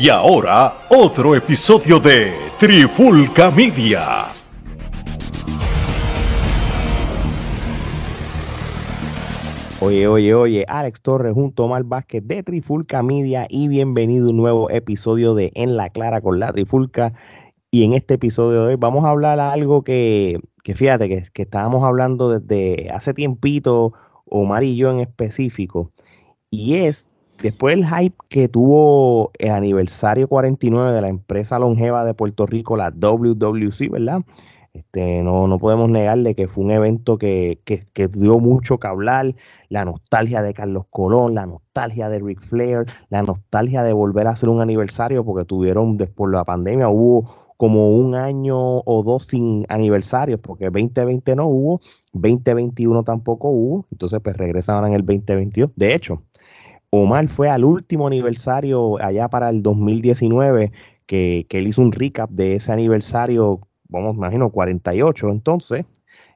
Y ahora, otro episodio de Trifulca Media. Oye, oye, oye, Alex Torres junto a Omar Vázquez de Trifulca Media y bienvenido a un nuevo episodio de En la Clara con la Trifulca. Y en este episodio de hoy vamos a hablar algo que, que fíjate, que, que estábamos hablando desde hace tiempito, Omar y yo en específico, y es después del hype que tuvo el aniversario 49 de la empresa longeva de Puerto Rico, la WWC, ¿verdad? Este, no, no podemos negarle que fue un evento que, que, que, dio mucho que hablar, la nostalgia de Carlos Colón, la nostalgia de Ric Flair, la nostalgia de volver a hacer un aniversario, porque tuvieron después de la pandemia, hubo como un año o dos sin aniversarios, porque 2020 no hubo, 2021 tampoco hubo, entonces pues regresaron en el 2022. De hecho, Omar fue al último aniversario allá para el 2019, que, que él hizo un recap de ese aniversario, vamos, imagino, 48. Entonces,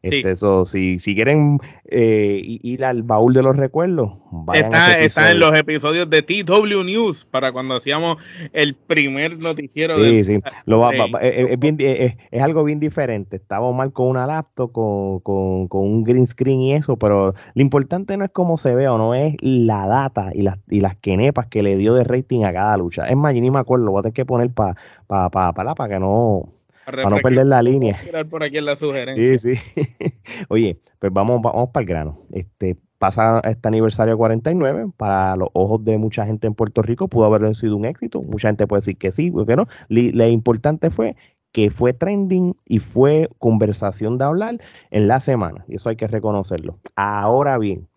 Sí. este, eso, si, si quieren eh, ir al baúl de los recuerdos, vayan a Está, ese está en los episodios de TW News para cuando hacíamos el primer noticiero Sí, de sí. Lo va- va- Sí. va- es, es bien di- es- es algo bien diferente. Estaba mal con una laptop, con, con- con un green screen y eso, pero lo importante no es cómo se ve o no, es la data y las, y las quenepas que le dio de rating a cada lucha. Es más, yo ni me acuerdo, lo voy a tener que poner para pa, pa, pa, para que no, para no perder la línea. Tirar por aquí en la sugerencia. Sí, sí. Oye, pues vamos, vamos para el grano. Este, pasa este aniversario 49, para los ojos de mucha gente en Puerto Rico pudo haber sido un éxito. Mucha gente puede decir que sí, o que no. Lo importante fue que fue trending y fue conversación de hablar en la semana. Y eso hay que reconocerlo. Ahora bien,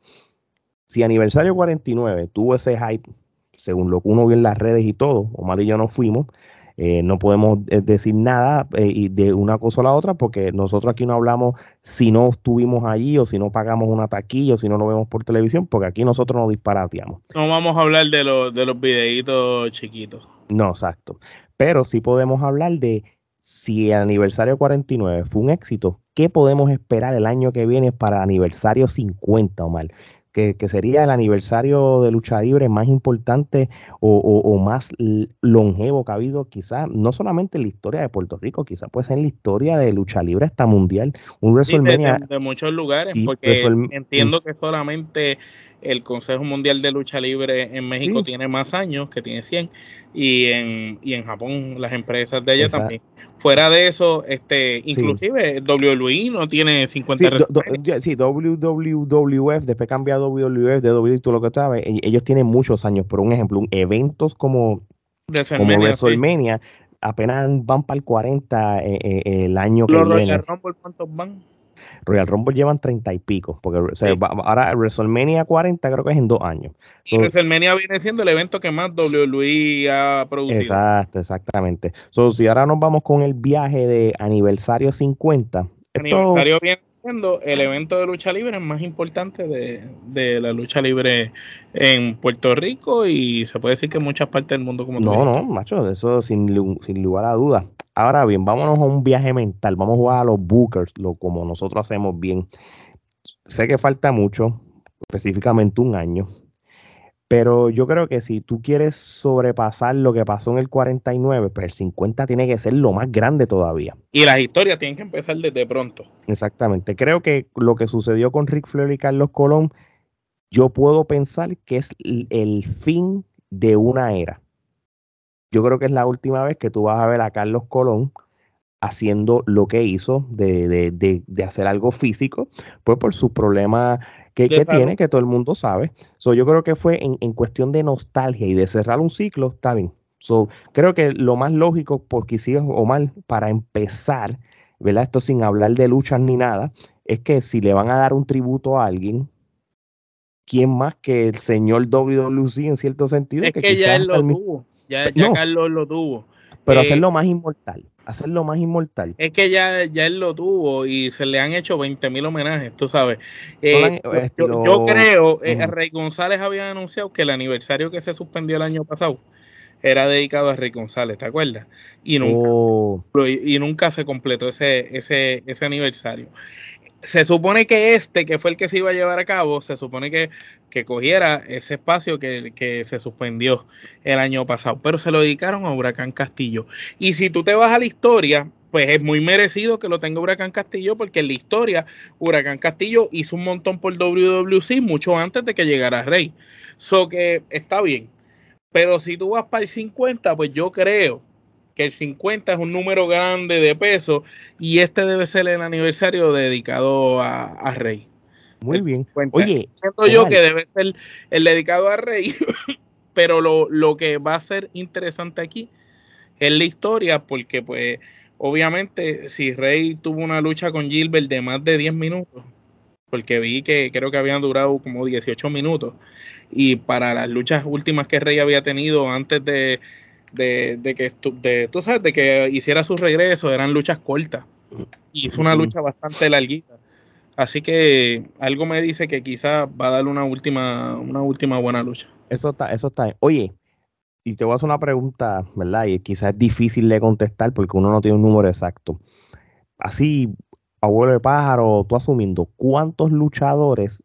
si aniversario 49 tuvo ese hype, según lo que uno vio en las redes y todo, Omar y yo no fuimos, eh, no podemos eh, decir nada eh, de una cosa a la otra porque nosotros aquí no hablamos si no estuvimos allí o si no pagamos una taquilla o si no lo vemos por televisión, porque aquí nosotros nos disparateamos. No vamos a hablar de los, de los videitos chiquitos. No, exacto. Pero sí podemos hablar de si el aniversario 49 fue un éxito, ¿qué podemos esperar el año que viene para aniversario 50, Omar? Que, que sería el aniversario de lucha libre más importante o, o- o más longevo que ha habido, quizás, no solamente en la historia de Puerto Rico, quizás puede ser en la historia de lucha libre hasta mundial. Un Sí, de, WrestleMania, de- de muchos lugares, Sí, porque entiendo que solamente el Consejo Mundial de Lucha Libre en México Sí. tiene más años, que tiene 100, y en, y en Japón las empresas de allá Exacto. también. Fuera de eso, este inclusive WWE no tiene 50 Sí, do- do- sí, WWF, después cambia WWF, de W, tú lo que sabes, e- ellos tienen muchos años, por un ejemplo, eventos como, como WrestleMania, sí. Apenas van para el 40 eh, eh, el año que viene. Rumble, ¿cuántos van? Royal Rumble llevan 30 y pico, porque o sea, Sí. va- ahora WrestleMania 40 creo que es en dos años. Y So- WrestleMania viene siendo el evento que más WWE ha producido. Exacto, exactamente. So, si ahora nos vamos con el viaje de aniversario 50, esto, aniversario viene siendo el evento de lucha libre más importante de, de la lucha libre en Puerto Rico y se puede decir que en muchas partes del mundo como No, no, macho, eso sin, sin lugar a dudas. Ahora bien, vámonos a un viaje mental. Vamos a jugar a los bookers, lo como nosotros hacemos bien. Sé que falta mucho, específicamente un año, pero yo creo que si tú quieres sobrepasar lo que pasó en el 49, pues el 50 tiene que ser lo más grande todavía. Y las historias tienen que empezar desde pronto. Exactamente. Creo que lo que sucedió con Rick Flair y Carlos Colón, yo puedo pensar que es el fin de una era. Yo creo que es la última vez que tú vas a ver a Carlos Colón haciendo lo que hizo de, de- de- de hacer algo físico, pues por sus problemas que, que tiene, que todo el mundo sabe. So, yo creo que fue en, en cuestión de nostalgia y de cerrar un ciclo, está bien. So, creo que lo más lógico, porque sí o mal, para empezar, ¿verdad? Esto sin hablar de luchas ni nada, es que si le van a dar un tributo a alguien, ¿quién más que el señor WWC en cierto sentido? Es que, quizás ya él lo tuvo. Ya, ya No. Carlos lo tuvo. Pero Eh, hacerlo más inmortal, hacerlo más inmortal. Es que ya, ya él lo tuvo y se le han hecho 20 mil homenajes, tú sabes. Eh, Son yo- estilo- yo, yo creo, eh, Ujú. Rey González había anunciado que el aniversario que se suspendió el año pasado era dedicado a Rey González, ¿te acuerdas? Y nunca, Oh, y nunca se completó ese, ese, ese aniversario. Se supone que este, que fue el que se iba a llevar a cabo, se supone que, que cogiera ese espacio que, que, se suspendió el año pasado, pero se lo dedicaron a Huracán Castillo. Y si tú te vas a la historia, pues es muy merecido que lo tenga Huracán Castillo, porque en la historia Huracán Castillo hizo un montón por WWC mucho antes de que llegara Rey. So que está bien. Pero si tú vas para el 50, pues yo creo que el 50 es un número grande de peso y este debe ser el aniversario dedicado a, Rey. Muy bien. Oye, siento yo que debe ser el dedicado a Rey, pero lo, lo que va a ser interesante aquí es la historia, porque pues obviamente si Rey tuvo una lucha con Gilbert de más de 10 minutos, porque vi que creo que habían durado como 18 minutos, y para las luchas últimas que Rey había tenido antes de de, que de, tú sabes, de que hiciera su regreso, eran luchas cortas. Y hizo una lucha bastante larguita. Así que algo me dice que quizás va a dar una última, una última buena lucha. Eso está, eso está. Oye, y te voy a hacer una pregunta, ¿verdad? Y quizás es difícil de contestar porque uno no tiene un número exacto. Así, abuelo de pájaro, tú asumiendo, ¿cuántos luchadores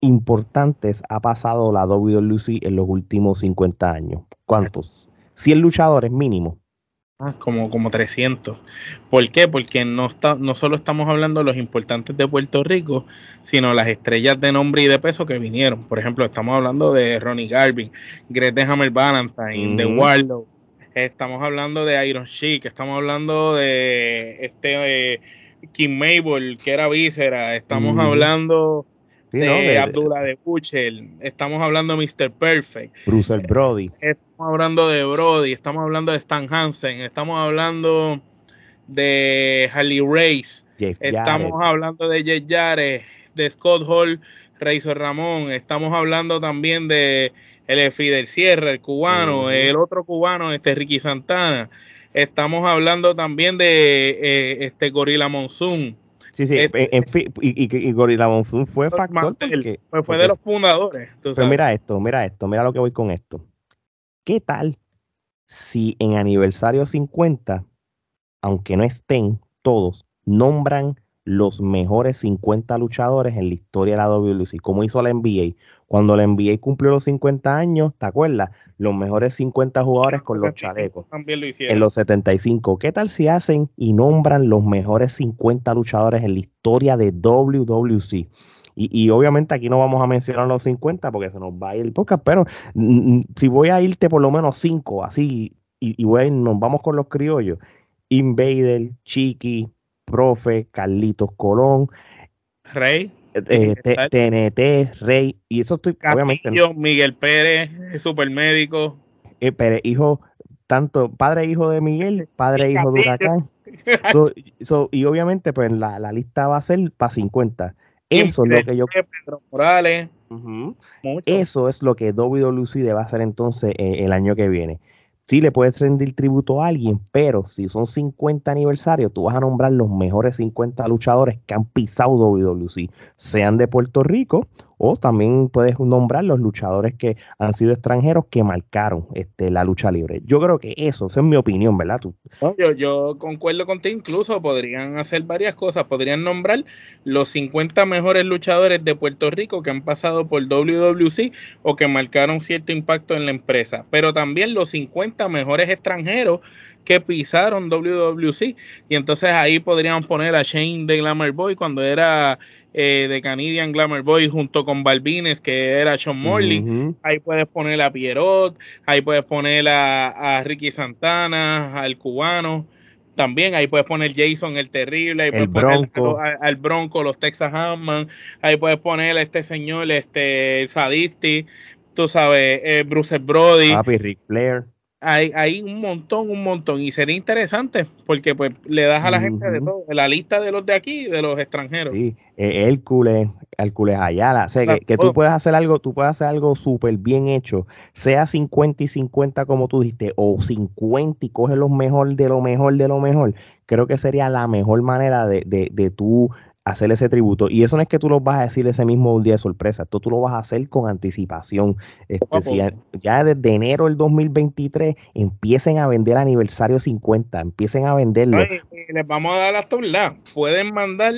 importantes ha pasado la WWE en los últimos 50 años? ¿Cuántos? 100 luchadores mínimo. Ah, como, como 300. ¿Por qué? Porque no, está, no solo estamos hablando de los importantes de Puerto Rico, sino las estrellas de nombre y de peso que vinieron. Por ejemplo, estamos hablando de Ronnie Garvin, Greg de Hammer Valentine, de Warlow. Estamos hablando de Iron Sheik, estamos hablando de este eh, Kim Mabel, que era víscera. Estamos hablando de, Abdullah de Buchel, estamos hablando de Mr. Perfect, Bruce Brody, estamos hablando de Brody, estamos hablando de Stan Hansen, estamos hablando de Harley Race, estamos hablando de Jeff Jarrett, de Scott Hall, Razor Ramón, estamos hablando también de el Fidel Sierra, el cubano, el otro cubano, este Ricky Santana, estamos hablando también de eh, este Gorilla Monsoon Sí, sí, este, en fin, y, y, Gorilla Monsoon fue factor porque, fue de los fundadores. Pero mira esto, mira esto, mira lo que voy con esto. ¿Qué tal si en aniversario 50, aunque no estén todos, nombran los mejores 50 luchadores en la historia de la WLC, como hizo la NBA. Cuando la NBA cumplió los 50 años, ¿te acuerdas? Los mejores 50 jugadores con los chalecos. También lo hicieron. En los 75. ¿Qué tal si hacen y nombran los mejores 50 luchadores en la historia de WWC? Y, obviamente aquí no vamos a mencionar los 50 porque se nos va a ir el podcast, pero mm, mm, si voy a irte por lo menos 5, así, y, y bueno, nos vamos con los criollos. Invader, Chiqui, Profe, Carlitos Colón, Rey, TNT, eh, Rey, y eso estoy obviamente. Miguel Pérez, supermédico. Eh, Pérez, hijo, tanto padre e hijo de Miguel, padre e hijo de Huracán. y obviamente, pues la, la, lista va a ser para 50. Eso es lo que yo. Pedro Morales. Eso es lo que WWE va a hacer entonces eh, el año que viene sí le puedes rendir tributo a alguien, pero si son 50 aniversarios, tú vas a nombrar los mejores 50 luchadores que han pisado WWC, sean de Puerto Rico o también puedes nombrar los luchadores que han sido extranjeros que marcaron este, la lucha libre. Yo creo que eso, esa es mi opinión, ¿verdad? Tú? Yo, yo concuerdo contigo, incluso podrían hacer varias cosas, podrían nombrar los 50 mejores luchadores de Puerto Rico que han pasado por WWC o que marcaron cierto impacto en la empresa, pero también los 50 mejores extranjeros que pisaron WWC y entonces ahí podríamos poner a Shane de Glamour Boy cuando era eh, de Canadian Glamour Boy junto con Balvines, que era Sean Morley. Ahí puedes poner a Pierrot, ahí puedes poner a, Ricky Santana, al cubano. También ahí puedes poner Jason el Terrible, ahí puedes poner al, Bronco, los Texas Hammond, ahí puedes poner a este señor, este Sadisti, tú sabes, eh, Bruce Brody. Papi Rick Flair hay, hay un montón, un montón. Y sería interesante porque pues le das a la gente de todo, la lista de los de aquí y de los extranjeros. Sí, eh, Hércules, Hércules Ayala. O sea, que, tú puedes hacer algo, tú puedes hacer algo súper bien hecho, sea 50 y 50 como tú dijiste, o 50 y coge lo mejor de lo mejor de lo mejor. Creo que sería la mejor manera de, de, de tú hacer ese tributo. Y eso no es que tú lo vas a decir ese mismo día de sorpresa, tú, tú lo vas a hacer con anticipación. especial. ya desde enero del 2023 empiecen a vender aniversario 50, empiecen a venderlo. les vamos a dar hasta un lado. Pueden mandar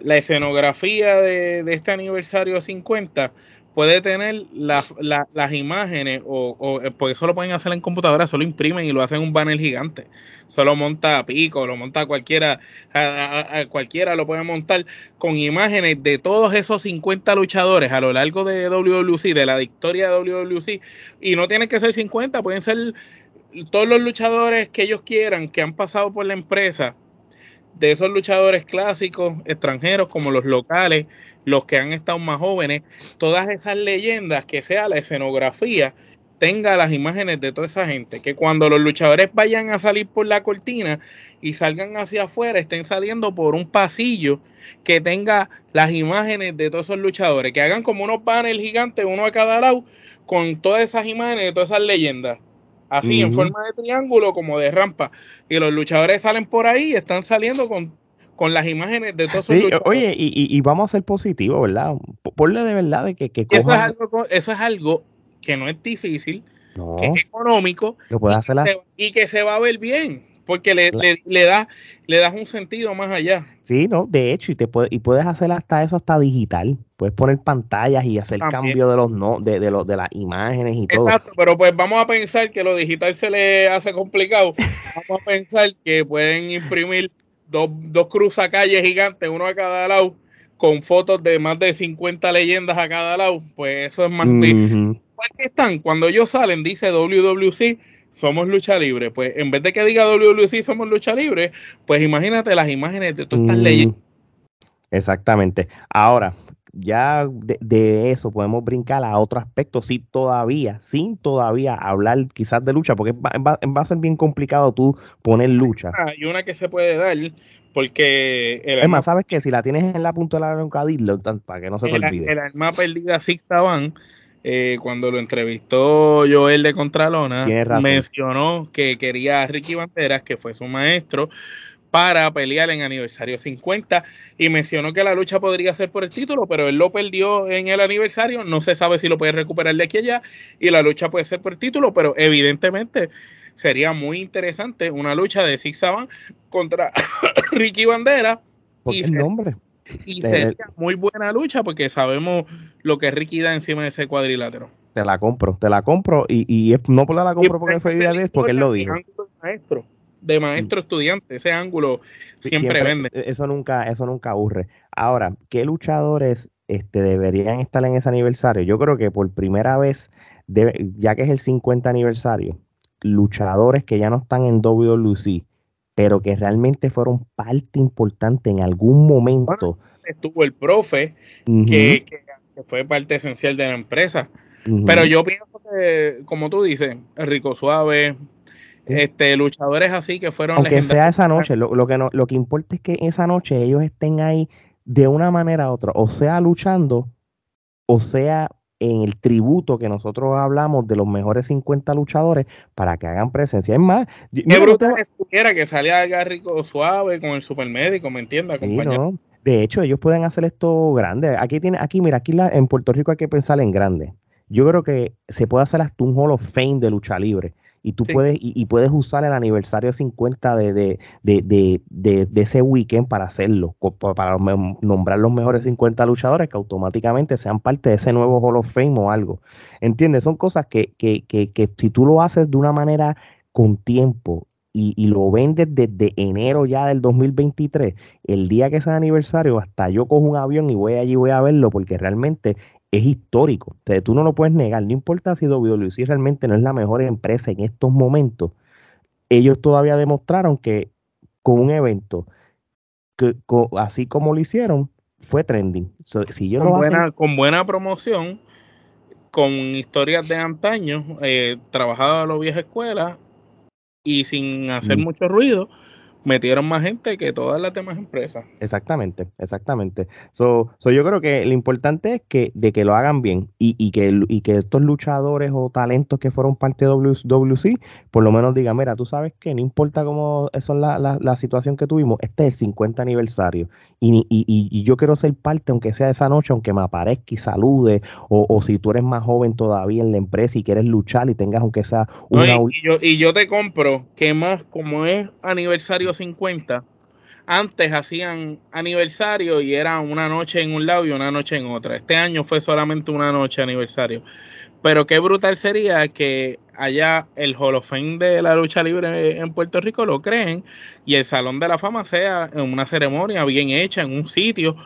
la escenografía de, de este aniversario 50 puede tener las imágenes, o, o, eh, porque eso lo pueden hacer en computadora, solo imprimen y lo hacen un banner gigante. Solo monta a Pico, lo monta cualquiera, a, cualquiera lo puede montar con imágenes de todos esos 50 luchadores a lo largo de WWC, de la victoria de WWC. Y no tienen que ser 50, pueden ser todos los luchadores que ellos quieran, que han pasado por la empresa, de esos luchadores clásicos, extranjeros como los locales, los que han estado más jóvenes, todas esas leyendas, que sea la escenografía, tenga las imágenes de toda esa gente, que cuando los luchadores vayan a salir por la cortina y salgan hacia afuera, estén saliendo por un pasillo que tenga las imágenes de todos esos luchadores, que hagan como unos paneles gigantes, uno a cada lado, con todas esas imágenes de todas esas leyendas así en forma de triángulo como de rampa. Y los luchadores salen por ahí y están saliendo con, con las imágenes de todos sí, Oye, y, vamos a ser positivos, ¿verdad? Ponle de verdad de que, que eso, es algo, eso es algo que no es difícil, que es económico lo puede hacer y que se va a ver bien porque le, le, da, le das un sentido más allá. Sí, no, de hecho, y te puede, y puedes hacer hasta eso hasta digital. Puedes poner pantallas y hacer cambio de los no, de, de, los de las imágenes y todo. Exacto, pero pues vamos a pensar que lo digital se le hace complicado. vamos a pensar que pueden imprimir dos, dos cruzacalles gigantes, uno a cada lado, con fotos de más de 50 leyendas a cada lado. Pues eso es más. Uh están? Cuando ellos salen, dice WWC somos lucha libre. Pues en vez de que diga WWC somos lucha libre, pues imagínate las imágenes de todas estas leyes. Mm, exactamente. Ahora, ya de, eso podemos brincar a otro aspecto, sí, todavía, sin todavía hablar quizás de lucha, porque va, a ser bien complicado tú poner lucha. Hay una que se puede dar, porque... es más, ¿sabes que Si la tienes en la punta de la para que no se te olvide. El alma perdida Six Saban eh, cuando lo entrevistó Joel de Contralona, mencionó que quería a Ricky Banderas, que fue su maestro, para pelear en aniversario 50 y mencionó que la lucha podría ser por el título, pero él lo perdió en el aniversario, no se sabe si lo puede recuperar de aquí allá y la lucha puede ser por el título, pero evidentemente sería muy interesante una lucha de Six Saban contra Ricky Bandera. ¿Por el nombre? Y sería muy buena lucha porque sabemos lo que Ricky da encima de ese cuadrilátero. Te la compro, te la compro y, y no por la compro porque fue idea de porque él lo dijo. Maestro, de maestro estudiante, ese ángulo siempre, vende. E, eso nunca, eso nunca aburre. Ahora, ¿qué luchadores este, deberían estar en ese aniversario? Yo creo que por primera vez, ya que es el 50 aniversario, luchadores que ya no están en WWC, pero que realmente fueron parte importante en algún momento. estuvo el profe, que, fue parte esencial de la empresa. Pero yo pienso que, como tú dices, Rico Suave, este, luchadores así que fueron Aunque sea esa noche, lo, lo, que no, lo que importa es que esa noche ellos estén ahí de una manera u otra, o sea luchando, o sea en el tributo que nosotros hablamos de los mejores 50 luchadores para que hagan presencia. Es más, qué brutal que que salía Garrico suave con el supermédico, ¿me entiendes? De hecho, ellos pueden hacer esto grande. Aquí tiene, aquí, mira, aquí en Puerto Rico hay que pensar en grande. Yo creo que se puede hacer hasta un Hall of Fame de lucha libre y tú puedes y, puedes usar el aniversario 50 de, de, de, de, ese weekend para hacerlo, para nombrar los mejores 50 luchadores que automáticamente sean parte de ese nuevo Hall of Fame o algo. ¿Entiendes? Son cosas que, que, que, que si tú lo haces de una manera con tiempo y, y, lo vendes desde enero ya del 2023, el día que sea aniversario, hasta yo cojo un avión y voy allí voy a verlo porque realmente es histórico. O tú no lo puedes negar. No importa si WWC realmente no es la mejor empresa en estos momentos. Ellos todavía demostraron que con un evento que, así como lo hicieron, fue trending. si con, buena, con buena promoción, con historias de antaño, eh, trabajado a la vieja escuela y sin hacer mm. mucho ruido, metieron más gente que todas las demás empresas. Exactamente, exactamente. So, so yo creo que lo importante es que de que lo hagan bien y, y, que, y que estos luchadores o talentos que fueron parte de WC, por lo menos digan, mira, tú sabes que no importa cómo es la, la, la, situación que tuvimos, este es el 50 aniversario y, y, y, yo quiero ser parte, aunque sea esa noche, aunque me aparezca y salude, o, o, si tú eres más joven todavía en la empresa y quieres luchar y tengas aunque sea una... y, yo, y yo te compro que más como es aniversario 50, antes hacían aniversario y era una noche en un lado y una noche en otra. Este año fue solamente una noche aniversario. Pero qué brutal sería que allá el Hall of Fame de la lucha libre en Puerto Rico lo creen y el Salón de la Fama sea en una ceremonia bien hecha, en un sitio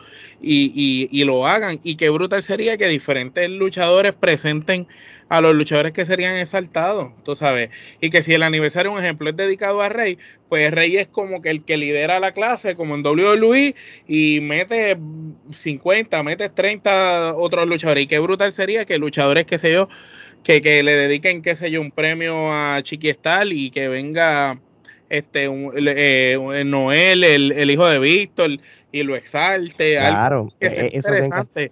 y, y lo hagan. Y qué brutal sería que diferentes luchadores presenten a los luchadores que serían exaltados, tú sabes. Y que si el aniversario, un ejemplo, es dedicado a Rey, pues Rey es como que el que lidera la clase, como en WWE, y mete 50, mete 30 otros luchadores. Y qué brutal sería que luchadores, qué sé yo, que, que le dediquen, qué sé yo, un premio a Chiqui y que venga este eh, Noel, el, hijo de Víctor, y lo exalte. Claro, que e, eso interesante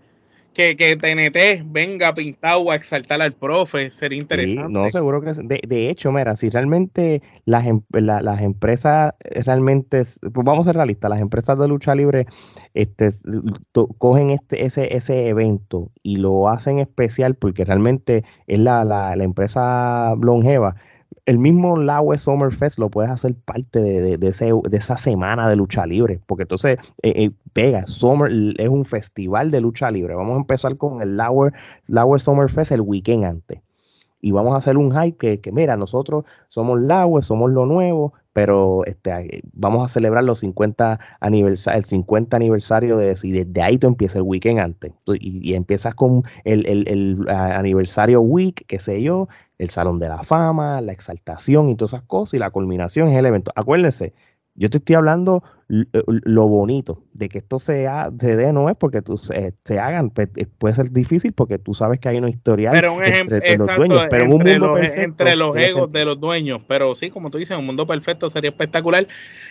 que, que TNT venga pintado a exaltar al profe, sería interesante. no, seguro que de, de hecho, mira, si realmente las, em, las empresas realmente, pues vamos a ser realistas, las empresas de lucha libre este, cogen este, ese, ese evento y lo hacen especial porque realmente es la, la, la empresa longeva el mismo Laue Summerfest lo puedes hacer parte de, de, ese, de, esa semana de lucha libre, porque entonces eh, eh, pega, Summer es un festival de lucha libre. Vamos a empezar con el Lauer, Lauer Summerfest el weekend antes. Y vamos a hacer un hype que, que mira, nosotros somos Lauer, somos lo nuevo, pero este, vamos a celebrar los 50 aniversario, el 50 aniversario de eso, y desde ahí tú empiezas el weekend antes. Y, empiezas con el, el, el, aniversario week, qué sé yo, el Salón de la Fama, la exaltación y todas esas cosas, y la culminación es el evento. Acuérdense, yo te estoy hablando eh, lo bonito de que esto se, se dé, no es porque tú, se, hagan, eh, puede ser difícil porque tú sabes que hay una historia entre, los dueños, pero entre, un mundo los, entre los egos de los dueños, pero sí, como tú dices, un mundo perfecto sería espectacular.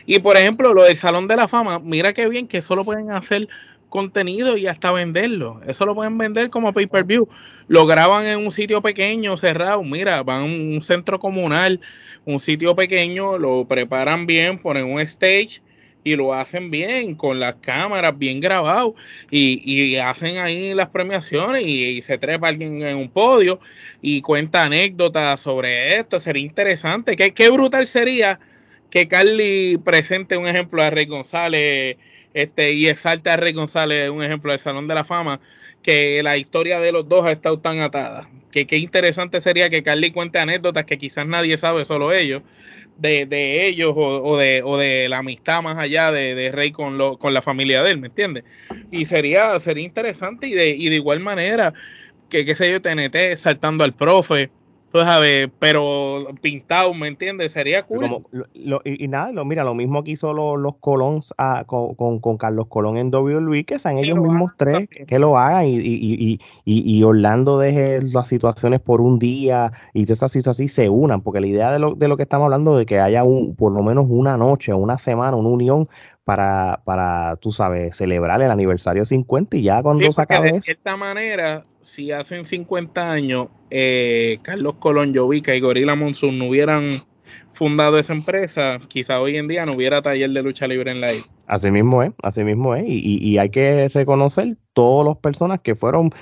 Y por ejemplo, lo del Salón de la Fama, mira qué bien que eso lo pueden hacer contenido y hasta venderlo. Eso lo pueden vender como pay-per-view. Lo graban en un sitio pequeño, cerrado. Mira, van a un centro comunal, un sitio pequeño, lo preparan bien, ponen un stage y lo hacen bien, con las cámaras bien grabados y, hacen ahí las premiaciones y, se trepa alguien en un podio y cuenta anécdotas sobre esto. Sería interesante. Qué, qué brutal sería que Carly presente un ejemplo a Rey González este, y exalta a Rey González, un ejemplo del Salón de la Fama, que la historia de los dos ha estado tan atada. Que qué interesante sería que Carly cuente anécdotas que quizás nadie sabe, solo ellos, de, de ellos o, de, o de la amistad más allá de, de Rey con, lo, con la familia de él, ¿me entiendes? Y sería, sería interesante y de, y de igual manera que, qué sé yo, TNT saltando al profe, ver, pero pintado, ¿me entiendes? Sería cool. y, nada, lo, mira, lo mismo que hizo los, los ah, con, con, Carlos Colón en WWE, que sean ellos mismos tres que lo hagan y, y, y, Orlando deje las situaciones por un día y todas esas situaciones se unan, porque la idea de lo, de lo que estamos hablando de que haya un, por lo menos una noche, una semana, una unión para, para, tú sabes, celebrar el aniversario 50 y ya cuando se acabe De cierta manera, si hacen 50 años, eh, Carlos Colón, Jovica y Gorila Monsoon no hubieran fundado esa empresa, quizá hoy en día no hubiera taller de lucha libre en la isla. Así mismo es, así mismo es. Y, y, hay que reconocer todas las personas que fueron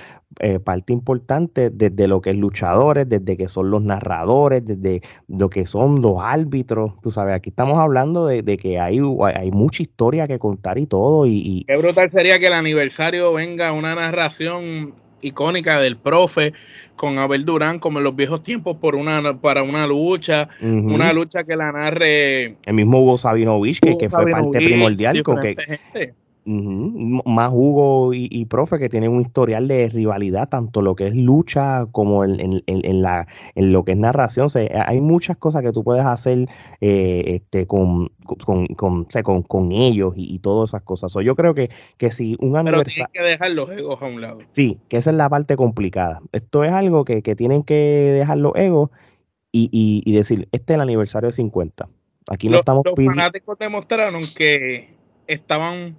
eh, parte importante desde lo que es luchadores, desde que son los narradores, desde lo que son los árbitros. Tú sabes, aquí estamos hablando de, que hay, hay mucha historia que contar y todo. Y, y, Qué brutal sería que el aniversario venga una narración icónica del profe con Abel Durán como en los viejos tiempos por una para una lucha, una lucha que la narre el mismo Hugo Sabinovich que, fue parte primordial con que, más Hugo y, profe que tienen un historial de rivalidad, tanto lo que es lucha como en, la, en lo que es narración. hay muchas cosas que tú puedes hacer eh, este, con, con, con, ellos y, todas esas cosas. yo creo que, que si un aniversario... Pero que dejar los egos a un lado. Sí, que esa es la parte complicada. Esto es algo que, tienen que dejar los egos y, decir, este es el aniversario 50. Aquí no estamos Los fanáticos demostraron que estaban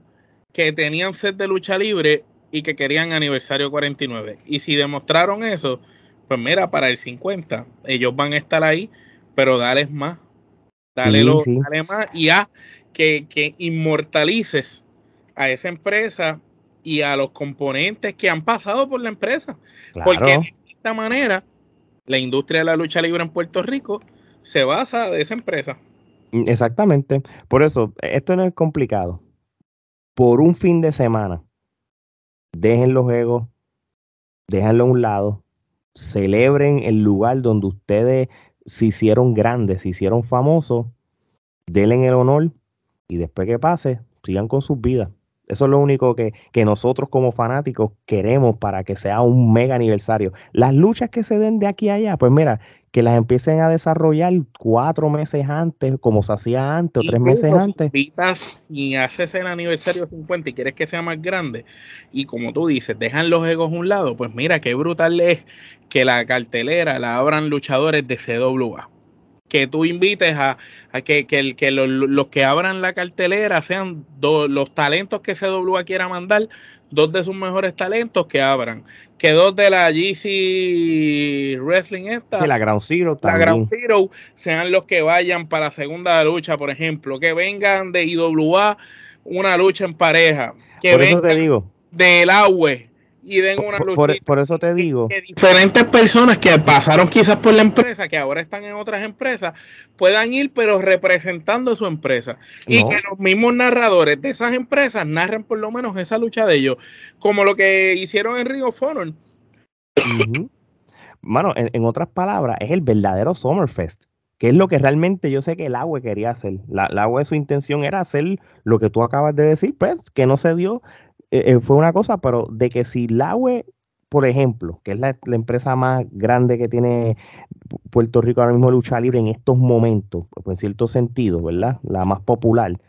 que tenían sed de lucha libre y que querían aniversario 49. Y si demostraron eso, pues mira, para el 50, ellos van a estar ahí, pero dale más. Dale, más y a que, que inmortalices a esa empresa y a los componentes que han pasado por la empresa. Porque de esta manera, la industria de la lucha libre en Puerto Rico se basa de esa empresa. Mm, exactamente. Por eso, esto no es complicado. Por un fin de semana, dejen los egos, déjenlo a un lado, celebren el lugar donde ustedes se hicieron grandes, se hicieron famosos, denle el honor y después que pase, sigan con sus vidas. Eso es lo único que, que, nosotros como fanáticos queremos para que sea un mega aniversario. Las luchas que se den de aquí a allá, pues mira, que las empiecen a desarrollar cuatro meses antes, como se hacía antes, o tres meses antes. Si haces el aniversario 50 y quieres que sea más grande, y como tú dices, dejan los egos a un lado, pues mira, qué brutal es que la cartelera la abran luchadores de CWA que tú invites a, que, que, los, que abran la cartelera sean los talentos que CWA quiera mandar, dos de sus mejores talentos que abran. Que dos de la GC Wrestling esta, la Ground Zero, la Ground Zero, sean los que vayan para la segunda lucha, por ejemplo, que vengan de IWA una lucha en pareja. Que por eso te digo. Del agua y den una lucha. Por, eso te digo. Que diferentes personas que pasaron quizás por la empresa, que ahora están en otras empresas, puedan ir, pero representando su empresa. Y que los mismos narradores de esas empresas narren por lo menos esa lucha de ellos, como lo que hicieron en Ring of Honor. Mano, en, otras palabras, es el verdadero Summerfest que es lo que realmente yo sé que el agua quería hacer. La, el agua, su intención era hacer lo que tú acabas de decir, pues, que no se dio, eh, eh, fue una cosa, pero de que si Laue, por ejemplo, que es la, empresa más grande que tiene Puerto Rico ahora mismo lucha libre en estos momentos, pues en cierto sentido, ¿verdad? La más popular.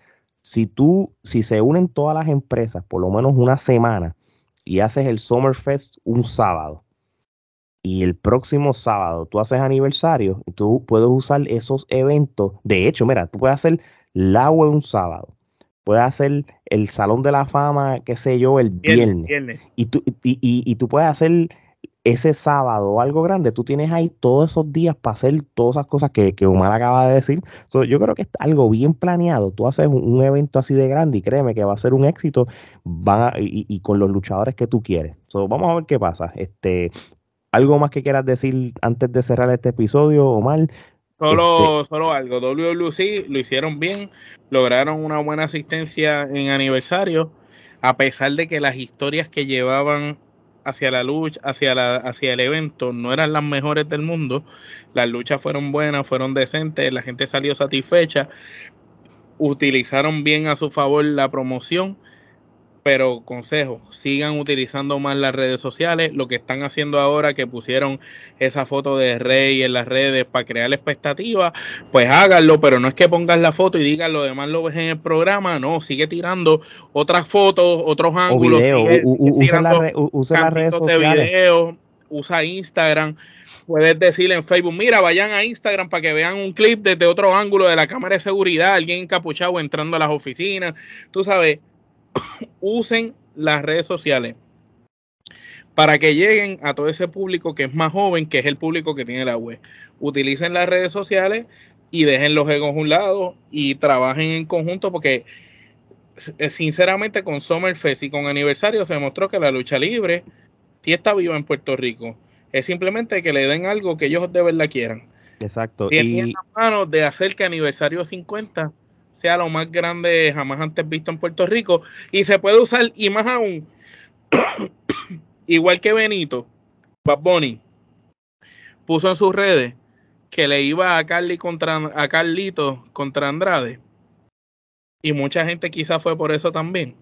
Si tú, si se unen todas las empresas por lo menos una semana y haces el Summerfest un sábado, y el próximo sábado tú haces aniversario, tú puedes usar esos eventos. De hecho, mira, tú puedes hacer la un sábado, puedes hacer el Salón de la Fama, qué sé yo, el viernes. Y, tú, y, y, tú puedes hacer ese sábado algo grande, tú tienes ahí todos esos días para hacer todas esas cosas que, que Omar acaba de decir. yo creo que es algo bien planeado. Tú haces un, evento así de grande y créeme que va a ser un éxito van y, con los luchadores que tú quieres. vamos a ver qué pasa. Este, ¿Algo más que quieras decir antes de cerrar este episodio, Omar? Solo, este solo algo, WWC lo hicieron bien, lograron una buena asistencia en aniversario, a pesar de que las historias que llevaban hacia la lucha, hacia, la, hacia el evento, no eran las mejores del mundo. Las luchas fueron buenas, fueron decentes, la gente salió satisfecha, utilizaron bien a su favor la promoción pero consejo, sigan utilizando más las redes sociales. Lo que están haciendo ahora, que pusieron esa foto de Rey en las redes para crear expectativas, pues háganlo, pero no es que pongas la foto y digan lo demás lo ves en el programa, no, sigue tirando otras fotos, otros ángulos. usa, las redes sociales. De usa Instagram. Puedes decirle en Facebook, mira, vayan a Instagram para que vean un clip desde otro ángulo de la cámara de seguridad, alguien encapuchado entrando a las oficinas. Tú sabes, usen las redes sociales para que lleguen a todo ese público que es más joven, que es el público que tiene la web. Utilicen las redes sociales y dejen los egos a un lado y trabajen en conjunto porque eh, sinceramente con Summerfest y con aniversario se demostró que la lucha libre sí está viva en Puerto Rico. Es simplemente que le den algo que ellos de verdad quieran. Exacto. y en manos de hacer que aniversario 50 sea lo más grande jamás antes visto en Puerto Rico. Y se puede usar y más aún igual que Benito Bad Bunny puso en sus redes que le iba a contra Carlito contra Andrade. Y mucha gente quizás fue por eso también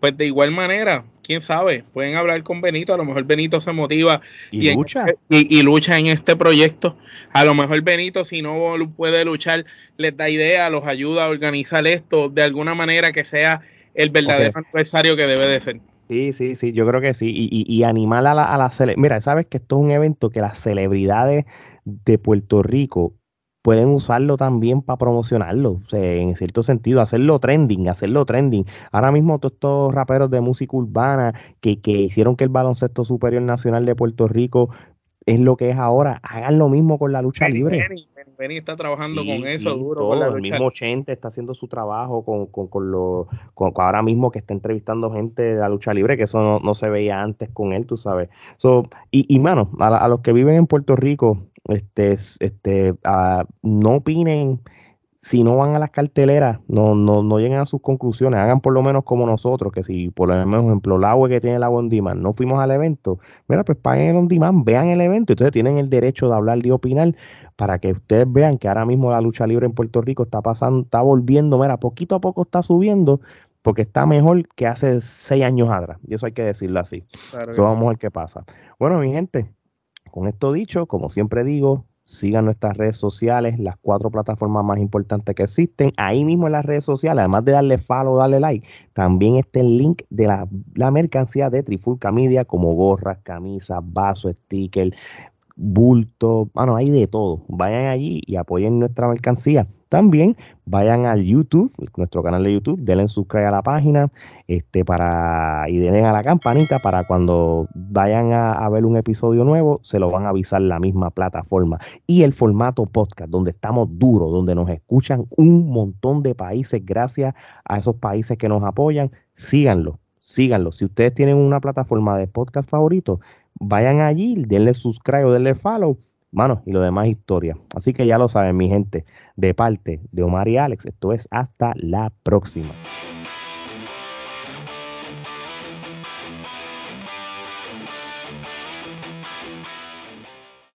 pues de igual manera quién sabe, pueden hablar con Benito, a lo mejor Benito se motiva y, lucha. y, lucha en este proyecto. A lo mejor Benito, si no puede luchar, les da idea, los ayuda a organizar esto de alguna manera que sea el verdadero aniversario que debe de ser. Sí, sí, sí, yo creo que sí. Y, y, animar a la, a la Mira, sabes que esto es un evento que las celebridades de Puerto Rico pueden usarlo también para promocionarlo, en cierto sentido, hacerlo trending, hacerlo trending. Ahora mismo todos estos raperos de música urbana que, hicieron que el baloncesto superior nacional de Puerto Rico es lo que es ahora, hagan lo mismo con la lucha libre. Benny, está trabajando con eso duro. con la lucha. El mismo 80 está haciendo su trabajo con, con, con, lo, con, ahora mismo que está entrevistando gente de la lucha libre, que eso no, se veía antes con él, tú sabes. So, y, y mano, a, a los que viven en Puerto Rico, este, este, uh, no opinen si no van a las carteleras, no, no, no lleguen a sus conclusiones, hagan por lo menos como nosotros, que si por ejemplo el agua que tiene el agua on demand, no fuimos al evento, mira, pues paguen el on demand, vean el evento, entonces tienen el derecho de hablar y opinar para que ustedes vean que ahora mismo la lucha libre en Puerto Rico está pasando, está volviendo, mira, poquito a poco está subiendo, porque está mejor que hace seis años atrás, y eso hay que decirlo así. eso vamos a ver qué pasa. Bueno, mi gente, con esto dicho, como siempre digo, sigan nuestras redes sociales, las cuatro plataformas más importantes que existen. Ahí mismo en las redes sociales, además de darle follow, darle like, también está el link de la, mercancía de Trifulca Media, como gorras, camisas, vasos, stickers, bulto, bueno, hay de todo. Vayan allí y apoyen nuestra mercancía. También vayan al YouTube, nuestro canal de YouTube, denle subscribe a la página este, para, y denle a la campanita para cuando vayan a, ver un episodio nuevo, se lo van a avisar la misma plataforma. Y el formato podcast, donde estamos duros, donde nos escuchan un montón de países, gracias a esos países que nos apoyan, síganlo, síganlo. Si ustedes tienen una plataforma de podcast favorito, vayan allí, denle subscribe o denle follow Mano, y lo demás historia. Así que ya lo saben, mi gente, de parte de Omar y Alex, esto es hasta la próxima.